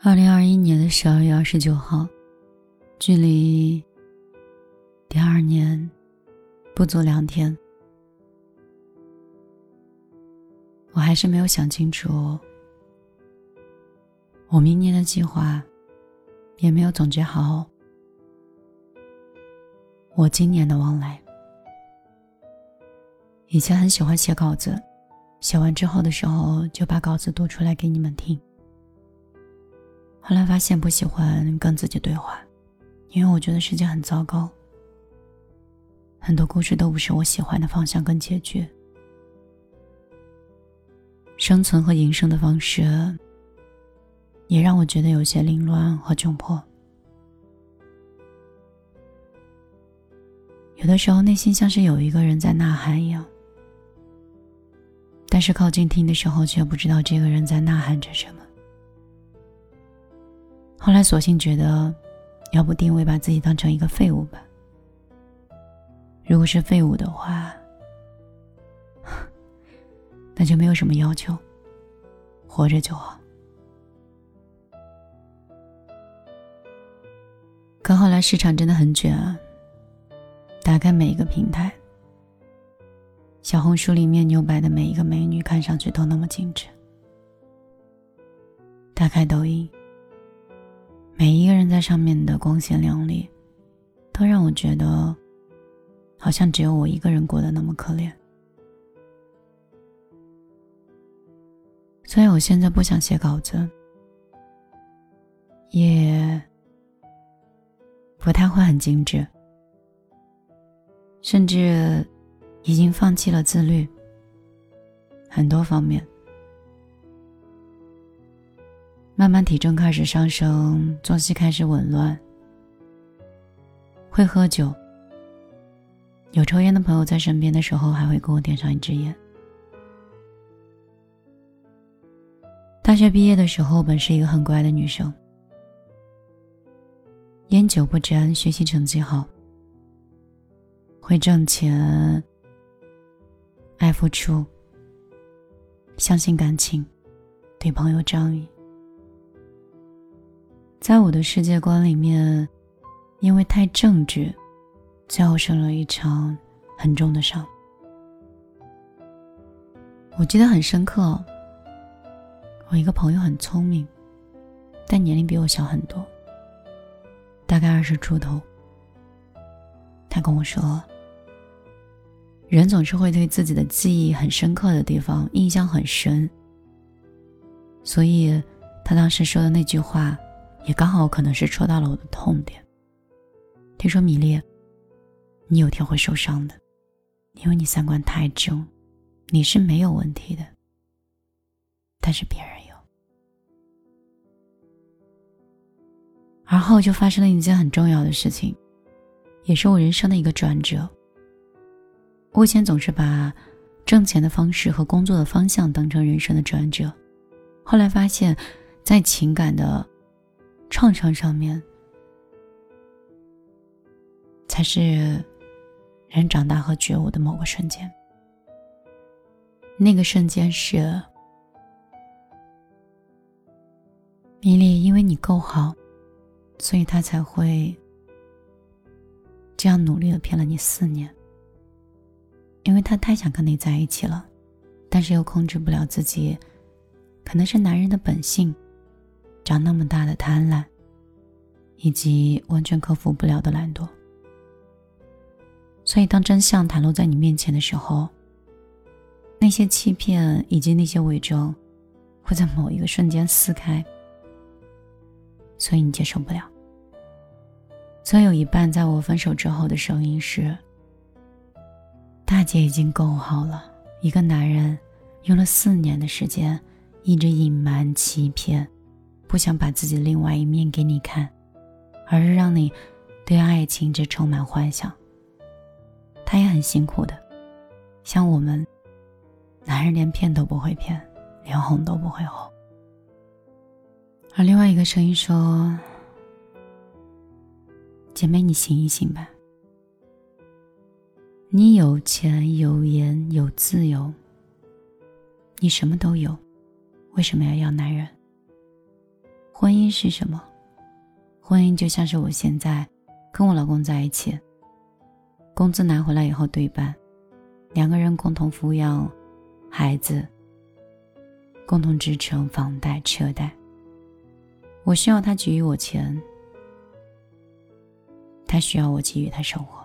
二零二一年的十二月二十九号，距离第二年不足两天，我还是没有想清楚，我明年的计划，也没有总结好我今年的往来。以前很喜欢写稿子，写完之后的时候就把稿子读出来给你们听。后来发现不喜欢跟自己对话，因为我觉得世界很糟糕，很多故事都不是我喜欢的方向跟结局。生存和营生的方式，也让我觉得有些凌乱和窘迫。有的时候内心像是有一个人在呐喊一样，但是靠近听的时候，却不知道这个人在呐喊着什么。后来索性觉得，要不定位把自己当成一个废物吧。如果是废物的话，那就没有什么要求，活着就好。可后来市场真的很卷啊！打开每一个平台，小红书里面牛掰的每一个美女，看上去都那么精致。打开抖音。每一个人在上面的光鲜亮丽，都让我觉得，好像只有我一个人过得那么可怜。所以我现在不想写稿子，也不太会很精致，甚至已经放弃了自律，很多方面。慢慢体重开始上升，作息开始紊乱。会喝酒，有抽烟的朋友在身边的时候，还会给我点上一支烟。大学毕业的时候，本是一个很乖的女生，烟酒不沾，学习成绩好，会挣钱，爱付出，相信感情，对朋友仗义。在我的世界观里面，因为太正直，最后生了一场很重的伤。我记得很深刻。我一个朋友很聪明，但年龄比我小很多，大概二十出头。他跟我说，人总是会对自己的记忆很深刻的地方印象很深，所以他当时说的那句话。也刚好可能是戳到了我的痛点。听说米粒，你有天会受伤的，因为你三观太正，你是没有问题的，但是别人有。而后就发生了一件很重要的事情，也是我人生的一个转折。我以前总是把挣钱的方式和工作的方向当成人生的转折，后来发现，在情感的。创伤上面，才是人长大和觉悟的某个瞬间。那个瞬间是，米莉，因为你够好，所以他才会这样努力的骗了你四年。因为他太想跟你在一起了，但是又控制不了自己，可能是男人的本性。长那么大的贪婪，以及完全克服不了的懒惰，所以当真相袒露在你面前的时候，那些欺骗以及那些伪装，会在某一个瞬间撕开，所以你接受不了。所以有一半在我分手之后的声音是：大姐已经够好了，一个男人用了四年的时间，一直隐瞒欺骗。不想把自己另外一面给你看，而是让你对爱情这充满幻想。他也很辛苦的，像我们，男人连骗都不会骗，连哄都不会哄。而另外一个声音说：“姐妹，你醒一醒吧。你有钱有颜有自由，你什么都有，为什么要要男人？”婚姻是什么？婚姻就像是我现在跟我老公在一起，工资拿回来以后对半，两个人共同抚养孩子，共同支撑房贷车贷。我需要他给予我钱，他需要我给予他生活。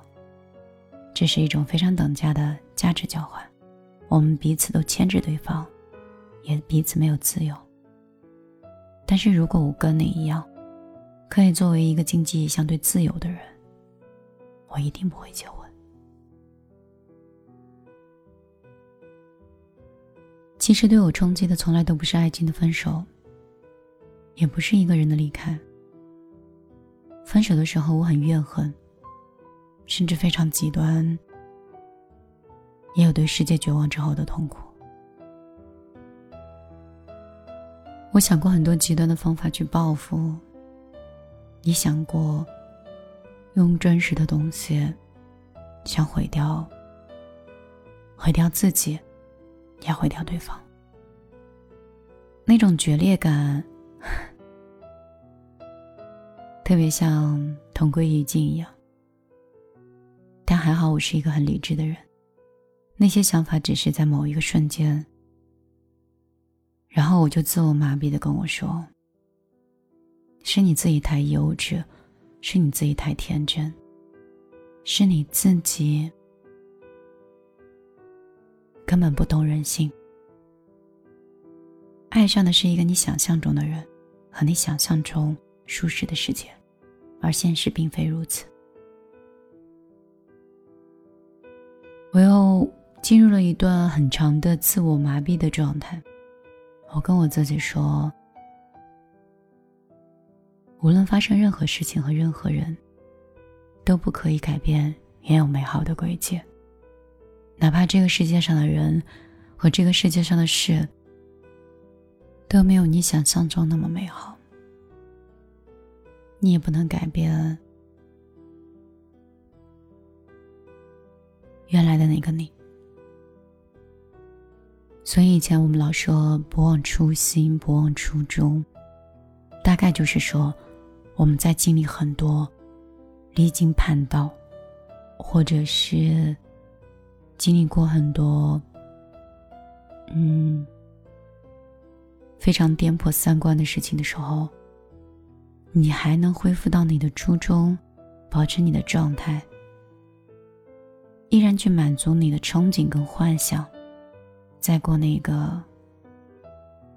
这是一种非常等价的价值交换，我们彼此都牵制对方，也彼此没有自由。但是如果我跟你一样，可以作为一个经济相对自由的人，我一定不会结婚。其实对我冲击的从来都不是爱情的分手，也不是一个人的离开。分手的时候我很怨恨。甚至非常极端，也有对世界绝望之后的痛苦。我想过很多极端的方法去报复，也想过用真实的东西想毁掉，毁掉自己，也毁掉对方。那种决裂感，特别像同归于尽一样。但还好，我是一个很理智的人，那些想法只是在某一个瞬间，然后我就自我麻痹的跟我说：“是你自己太幼稚，是你自己太天真，是你自己根本不懂人性。爱上的是一个你想象中的人，和你想象中舒适的世界，而现实并非如此。”我又进入了一段很长的自我麻痹的状态。我跟我自己说，无论发生任何事情和任何人，都不可以改变原有美好的轨迹。哪怕这个世界上的人和这个世界上的事都没有你想象中那么美好，你也不能改变。原来的那个你，所以以前我们老说不忘初心，不忘初衷，大概就是说我们在经历很多离经叛道，或者是经历过很多嗯非常颠破三观的事情的时候，你还能恢复到你的初衷，保持你的状态。依然去满足你的憧憬跟幻想，再过那个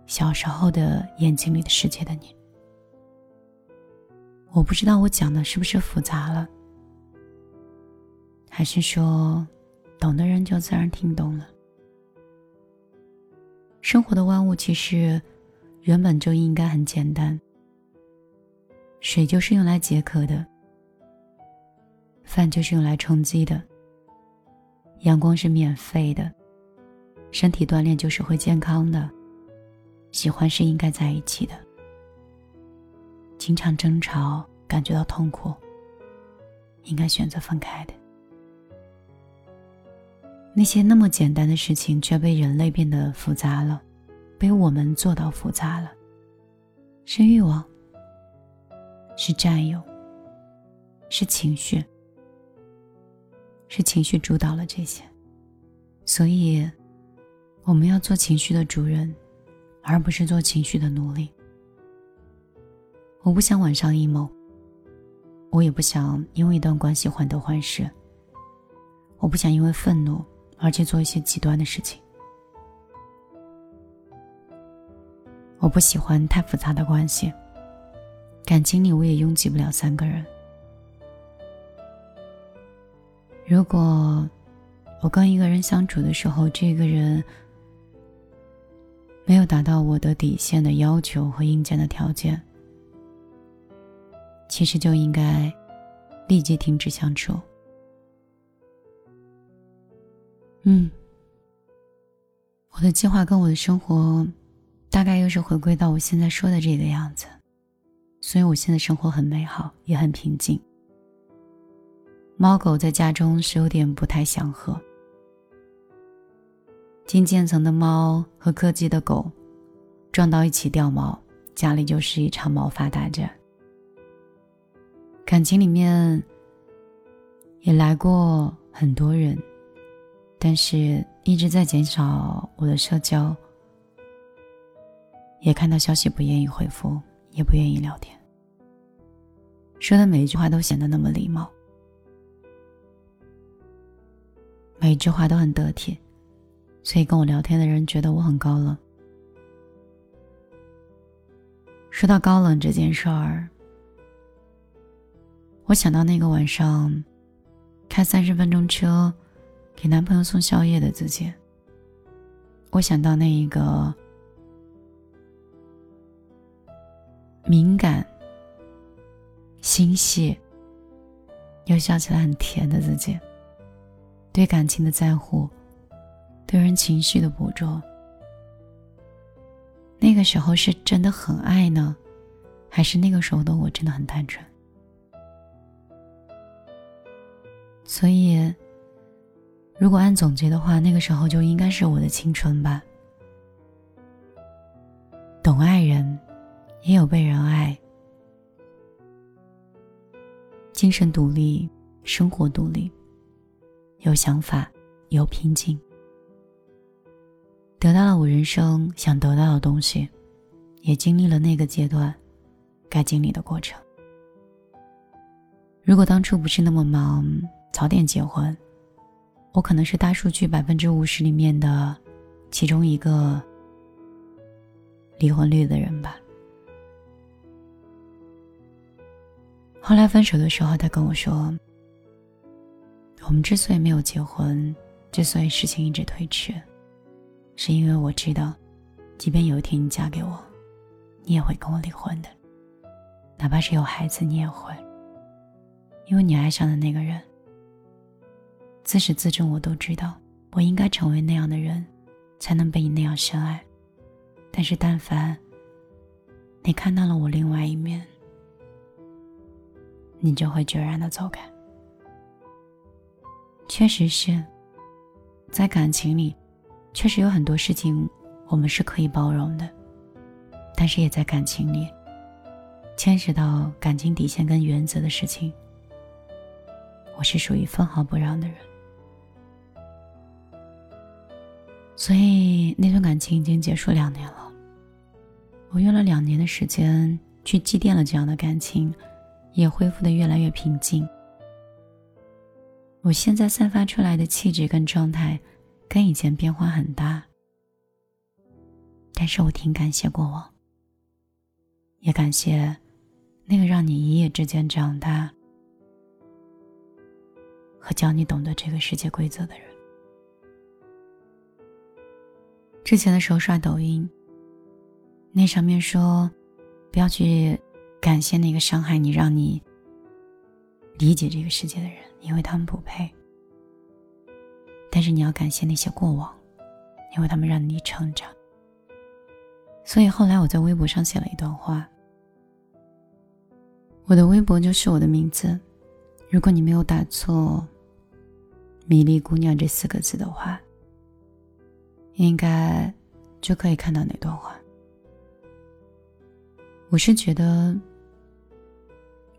小时候的眼睛里的世界的你。我不知道我讲的是不是复杂了，还是说懂的人就自然听懂了。生活的万物其实原本就应该很简单，水就是用来解渴的，饭就是用来充饥的。阳光是免费的，身体锻炼就是会健康的，喜欢是应该在一起的。经常争吵，感觉到痛苦，应该选择分开的。那些那么简单的事情，却被人类变得复杂了，被我们做到复杂了。是欲望，是占有，是情绪。是情绪主导了这些，所以我们要做情绪的主人，而不是做情绪的奴隶。我不想晚上阴谋，我也不想因为一段关系患得患失，我不想因为愤怒而去做一些极端的事情。我不喜欢太复杂的关系，感情里我也拥挤不了三个人。如果我跟一个人相处的时候，这个人没有达到我的底线的要求和硬件的条件，其实就应该立即停止相处。嗯，我的计划跟我的生活大概又是回归到我现在说的这个样子，所以我现在生活很美好，也很平静。猫狗在家中是有点不太祥和。金渐层的猫和柯基的狗撞到一起掉毛，家里就是一场毛发大战。感情里面也来过很多人，但是一直在减少我的社交，也看到消息不愿意回复，也不愿意聊天，说的每一句话都显得那么礼貌。每一句话都很得体，所以跟我聊天的人觉得我很高冷。说到高冷这件事儿，我想到那个晚上开三十分钟车给男朋友送宵夜的自己，我想到那一个敏感、心细又笑起来很甜的自己。对感情的在乎，对人情绪的捕捉，那个时候是真的很爱呢，还是那个时候的我真的很单纯？所以，如果按总结的话，那个时候就应该是我的青春吧。懂爱人，也有被人爱，精神独立，生活独立。有想法，有平静，得到了我人生想得到的东西，也经历了那个阶段该经历的过程。如果当初不是那么忙，早点结婚，我可能是大数据百分之五十里面的其中一个离婚率的人吧。后来分手的时候，他跟我说。我们之所以没有结婚，之所以事情一直推迟，是因为我知道，即便有一天你嫁给我，你也会跟我离婚的。哪怕是有孩子，你也会，因为你爱上的那个人，自始至终我都知道，我应该成为那样的人，才能被你那样深爱。但是，但凡你看到了我另外一面，你就会决然的走开。确实是，在感情里，确实有很多事情我们是可以包容的，但是也在感情里，牵涉到感情底线跟原则的事情，我是属于分毫不让的人。所以那段感情已经结束两年了，我用了两年的时间去祭奠了这样的感情，也恢复的越来越平静。我现在散发出来的气质跟状态，跟以前变化很大。但是我挺感谢过往，也感谢那个让你一夜之间长大和教你懂得这个世界规则的人。之前的时候刷抖音，那上面说，不要去感谢那个伤害你、让你理解这个世界的人。因为他们不配，但是你要感谢那些过往，因为他们让你成长。所以后来我在微博上写了一段话，我的微博就是我的名字。如果你没有打错“米粒姑娘”这四个字的话，应该就可以看到那段话。我是觉得，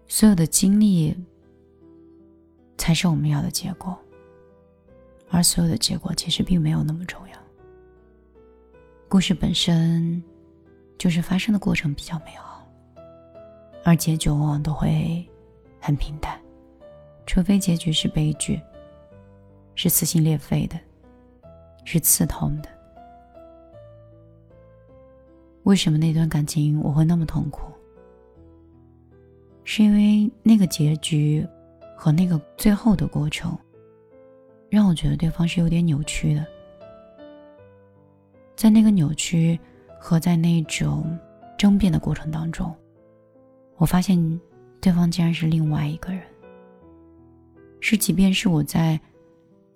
所有的经历。才是我们要的结果，而所有的结果其实并没有那么重要。故事本身就是发生的过程比较美好，而结局往往都会很平淡，除非结局是悲剧，是撕心裂肺的，是刺痛的。为什么那段感情我会那么痛苦？是因为那个结局。和那个最后的过程，让我觉得对方是有点扭曲的。在那个扭曲和在那种争辩的过程当中，我发现对方竟然是另外一个人，是即便是我在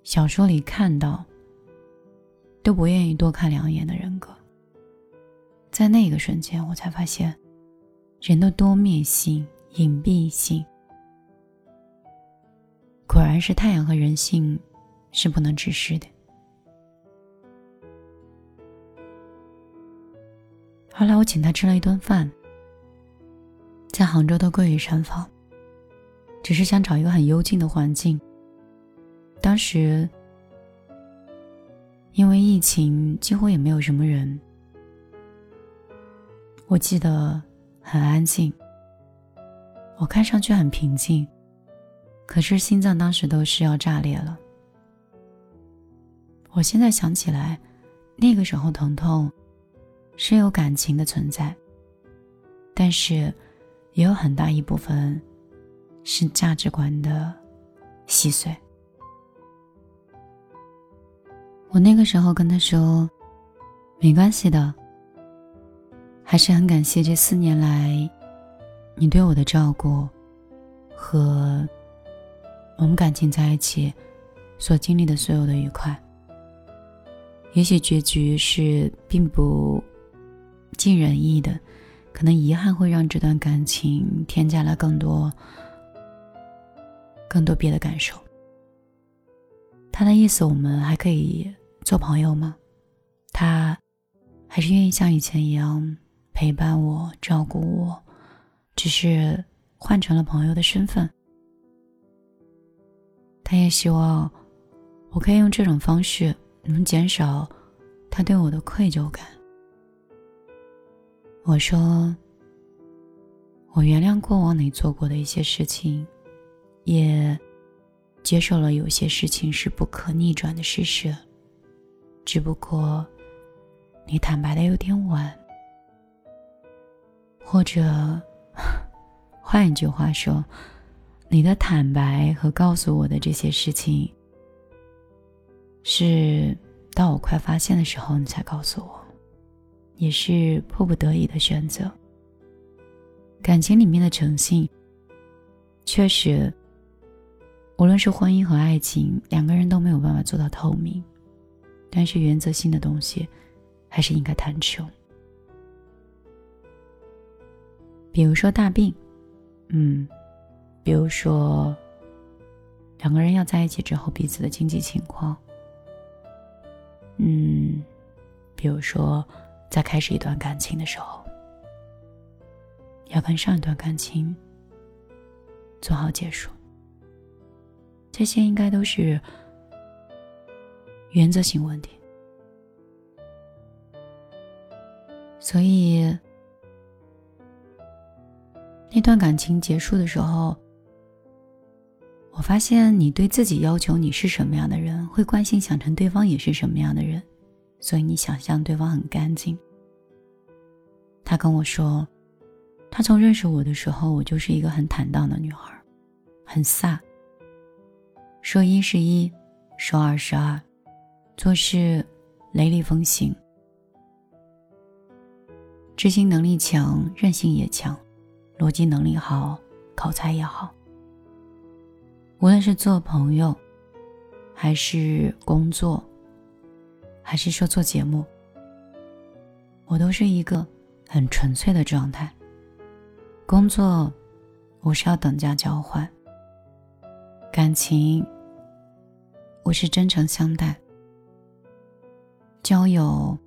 小说里看到都不愿意多看两眼的人格。在那个瞬间，我才发现人的多面性、隐蔽性。果然是太阳和人性是不能直视的。后来我请他吃了一顿饭，在杭州的桂屿山房，只是想找一个很幽静的环境。当时因为疫情，几乎也没有什么人。我记得很安静，我看上去很平静，可是心脏当时都是要炸裂了。我现在想起来，那个时候疼痛是有感情的存在，但是也有很大一部分是价值观的细碎。我那个时候跟他说：“没关系的。”还是很感谢这四年来，你对我的照顾，和我们感情在一起所经历的所有的愉快。也许结局是并不尽人意的，可能遗憾会让这段感情添加了更多、更多别的感受。他的意思，我们还可以做朋友吗？他还是愿意像以前一样。陪伴我，照顾我，只是换成了朋友的身份。他也希望我可以用这种方式，能减少他对我的愧疚感。我说，我原谅过往你做过的一些事情，也接受了有些事情是不可逆转的事实。只不过，你坦白的有点晚。或者，换一句话说，你的坦白和告诉我的这些事情，是到我快发现的时候你才告诉我，也是迫不得已的选择。感情里面的诚信，确实，无论是婚姻和爱情，两个人都没有办法做到透明，但是原则性的东西，还是应该坦诚。比如说大病，嗯，比如说两个人要在一起之后彼此的经济情况，嗯，比如说在开始一段感情的时候，要跟上一段感情做好结束，这些应该都是原则性问题，所以。那段感情结束的时候，我发现你对自己要求你是什么样的人，会惯性想成对方也是什么样的人，所以你想象对方很干净。他跟我说，他从认识我的时候，我就是一个很坦荡的女孩，很飒，说一是一，说二是二，做事雷厉风行，执行能力强，韧性也强。逻辑能力好，口才也好。无论是做朋友，还是工作，还是说做节目，我都是一个很纯粹的状态。工作，我是要等价交换；感情，我是真诚相待；交友，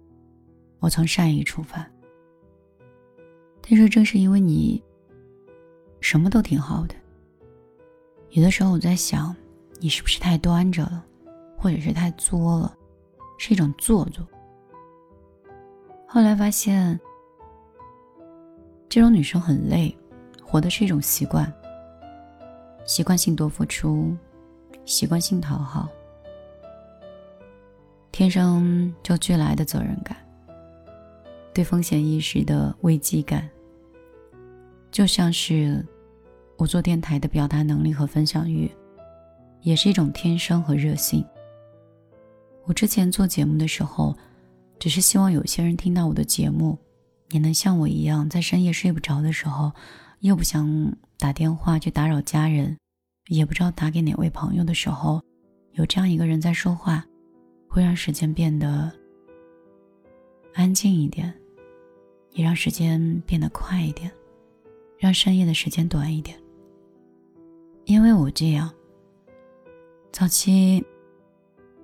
我从善意出发。但是正是因为你。什么都挺好的。有的时候我在想，你是不是太端着了，或者是太作了，是一种做作。后来发现，这种女生很累，活的是一种习惯，习惯性多付出，习惯性讨好，天生就俱来的责任感，对风险意识的危机感，就像是。我做电台的表达能力和分享欲，也是一种天生和热性。我之前做节目的时候，只是希望有些人听到我的节目，也能像我一样，在深夜睡不着的时候，又不想打电话去打扰家人，也不知道打给哪位朋友的时候，有这样一个人在说话，会让时间变得安静一点，也让时间变得快一点，让深夜的时间短一点。因为我这样，早期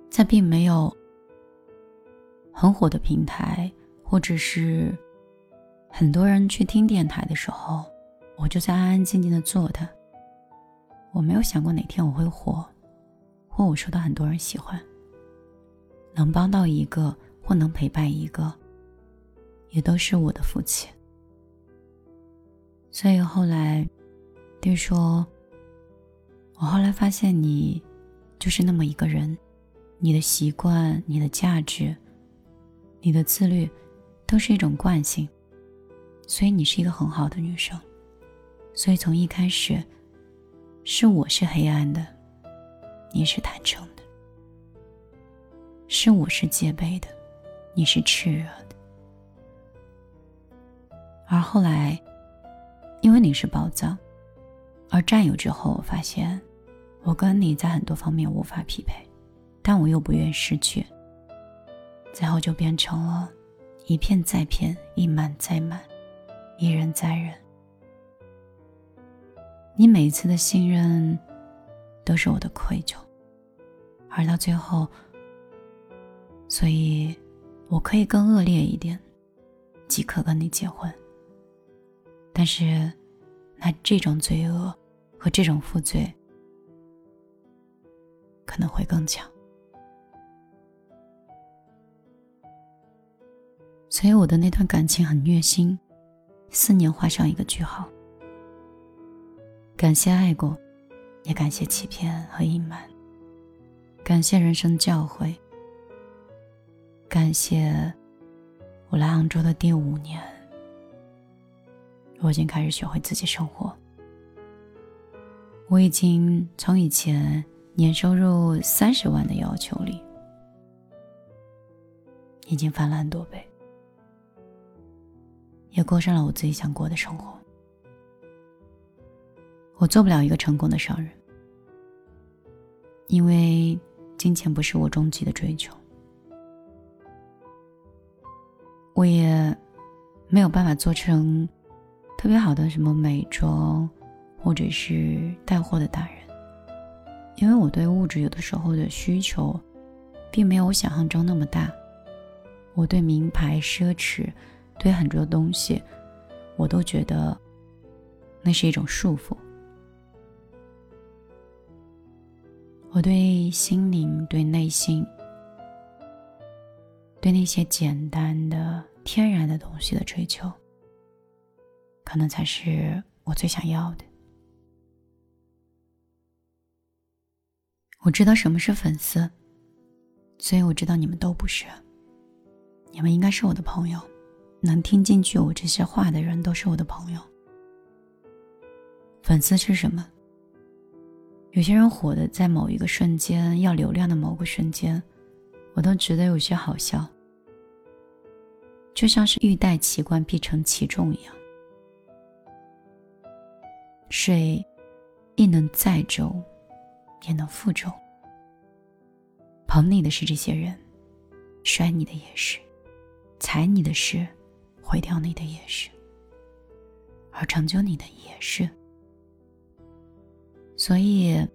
在并没有很火的平台，或者是很多人去听电台的时候，我就在安安静静的坐着。我没有想过哪天我会火，或我受到很多人喜欢。能帮到一个，或能陪伴一个，也都是我的福气。所以后来，爹说，我后来发现你，就是那么一个人，你的习惯、你的价值、你的自律，都是一种惯性。所以你是一个很好的女生，所以从一开始，是我是黑暗的，你是坦诚的；是我是戒备的，你是炽热的。而后来，因为你是宝藏，而占有之后，我发现我跟你在很多方面无法匹配，但我又不愿失去，最后就变成了一片再片，一满再满。一忍再忍，你每一次的信任都是我的愧疚，而到最后，所以我可以更恶劣一点，即刻跟你结婚。但是，那这种罪恶和这种负罪可能会更强，所以我的那段感情很虐心。四年画上一个句号。感谢爱过，也感谢欺骗和隐瞒。感谢人生教诲。感谢我来杭州的第五年，我已经开始学会自己生活。我已经从以前年收入三十万的要求里，已经翻了很多倍。也过上了我自己想过的生活。我做不了一个成功的商人，因为金钱不是我终极的追求。我也没有办法做成特别好的什么美妆，或者是带货的达人，因为我对物质有的时候的需求，并没有我想象中那么大。我对名牌奢侈。对很多东西，我都觉得那是一种束缚。我对心灵、对内心、对那些简单的、天然的东西的追求，可能才是我最想要的。我知道什么是粉丝，所以我知道你们都不是。你们应该是我的朋友。能听进去我这些话的人都是我的朋友。粉丝是什么？有些人火的在某一个瞬间，要流量的某个瞬间，我都觉得有些好笑，就像是欲戴其冠必承其重一样。水亦能载舟，也能负重。捧你的是这些人，摔你的也是，踩你的是。毁掉你的也是，而成就你的也是。所以，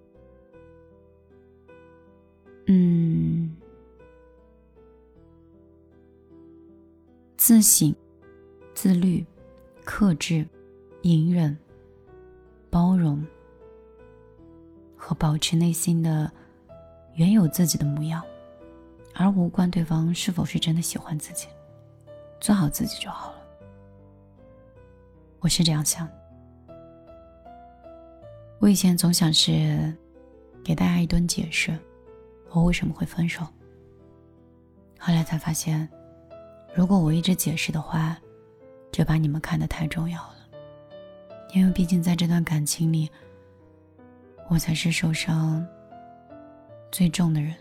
嗯，自省、自律、克制、隐忍、包容和保持内心的原有自己的模样，而无关对方是否是真的喜欢自己。做好自己就好了，我是这样想。我以前总想是给大家一顿解释，我为什么会分手。后来才发现，如果我一直解释的话，就把你们看得太重要了。因为毕竟在这段感情里，我才是受伤最重的人。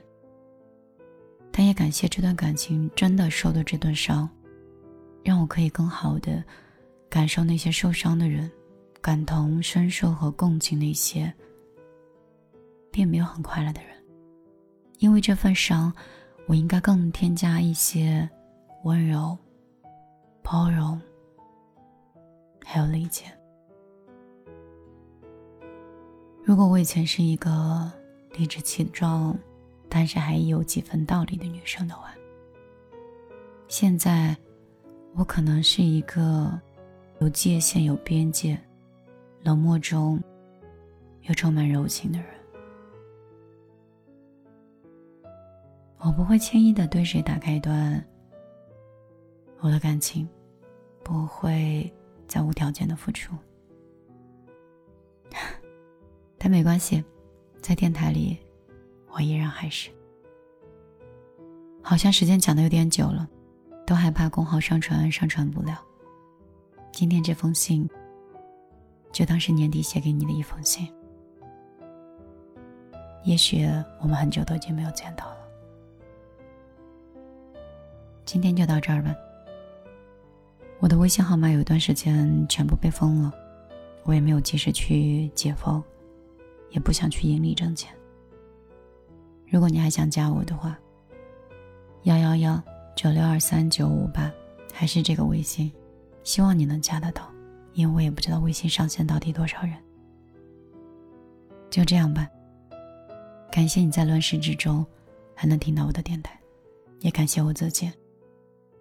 但也感谢这段感情真的受的这顿伤。让我可以更好的感受那些受伤的人，感同身受和共情那些并没有很快乐的人。因为这份伤，我应该更添加一些温柔、包容，还有理解。如果我以前是一个理直气壮，但是还有几分道理的女生的话，现在。我可能是一个有界限、有边界、冷漠中又充满柔情的人。我不会轻易的对谁打开一段我的感情，不会再无条件的付出。但没关系，在电台里，我依然还是。好像时间讲的有点久了，都害怕公号上传上传不了。今天这封信，就当是年底写给你的一封信。也许我们很久都已经没有见到了。今天就到这儿吧。我的微信号码有一段时间全部被封了，我也没有及时去解封，也不想去盈利挣钱。如果你还想加我的话。幺幺幺九六二三九五八，还是这个微信，希望你能加得到，因为我也不知道微信上线到底多少人。就这样吧。感谢你在乱世之中还能听到我的电台，也感谢我自己，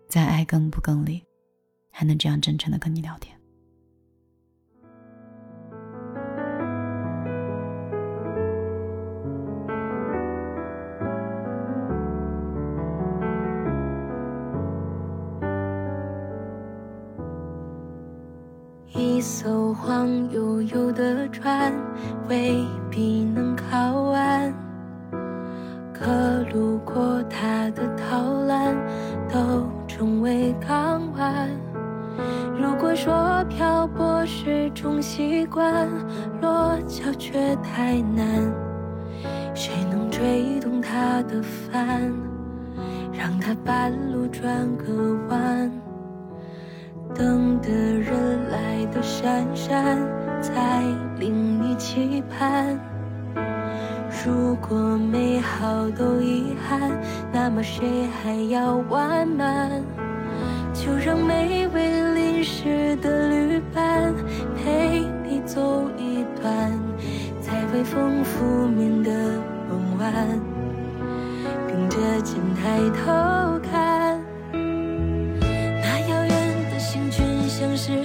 在爱更不更里还能这样真诚的跟你聊天。悠悠的船未必能靠岸，可路过它的陶烂都成为港湾。如果说漂泊是种习惯，落脚却太难，谁能吹动它的帆，让它半路转个弯？等的人来的姗姗，才令你期盼。如果美好都遗憾，那么谁还要完满？就让每位淋湿的旅伴陪你走一段，在微风拂面的傍晚，并着肩抬头看。那遥远的星群像是。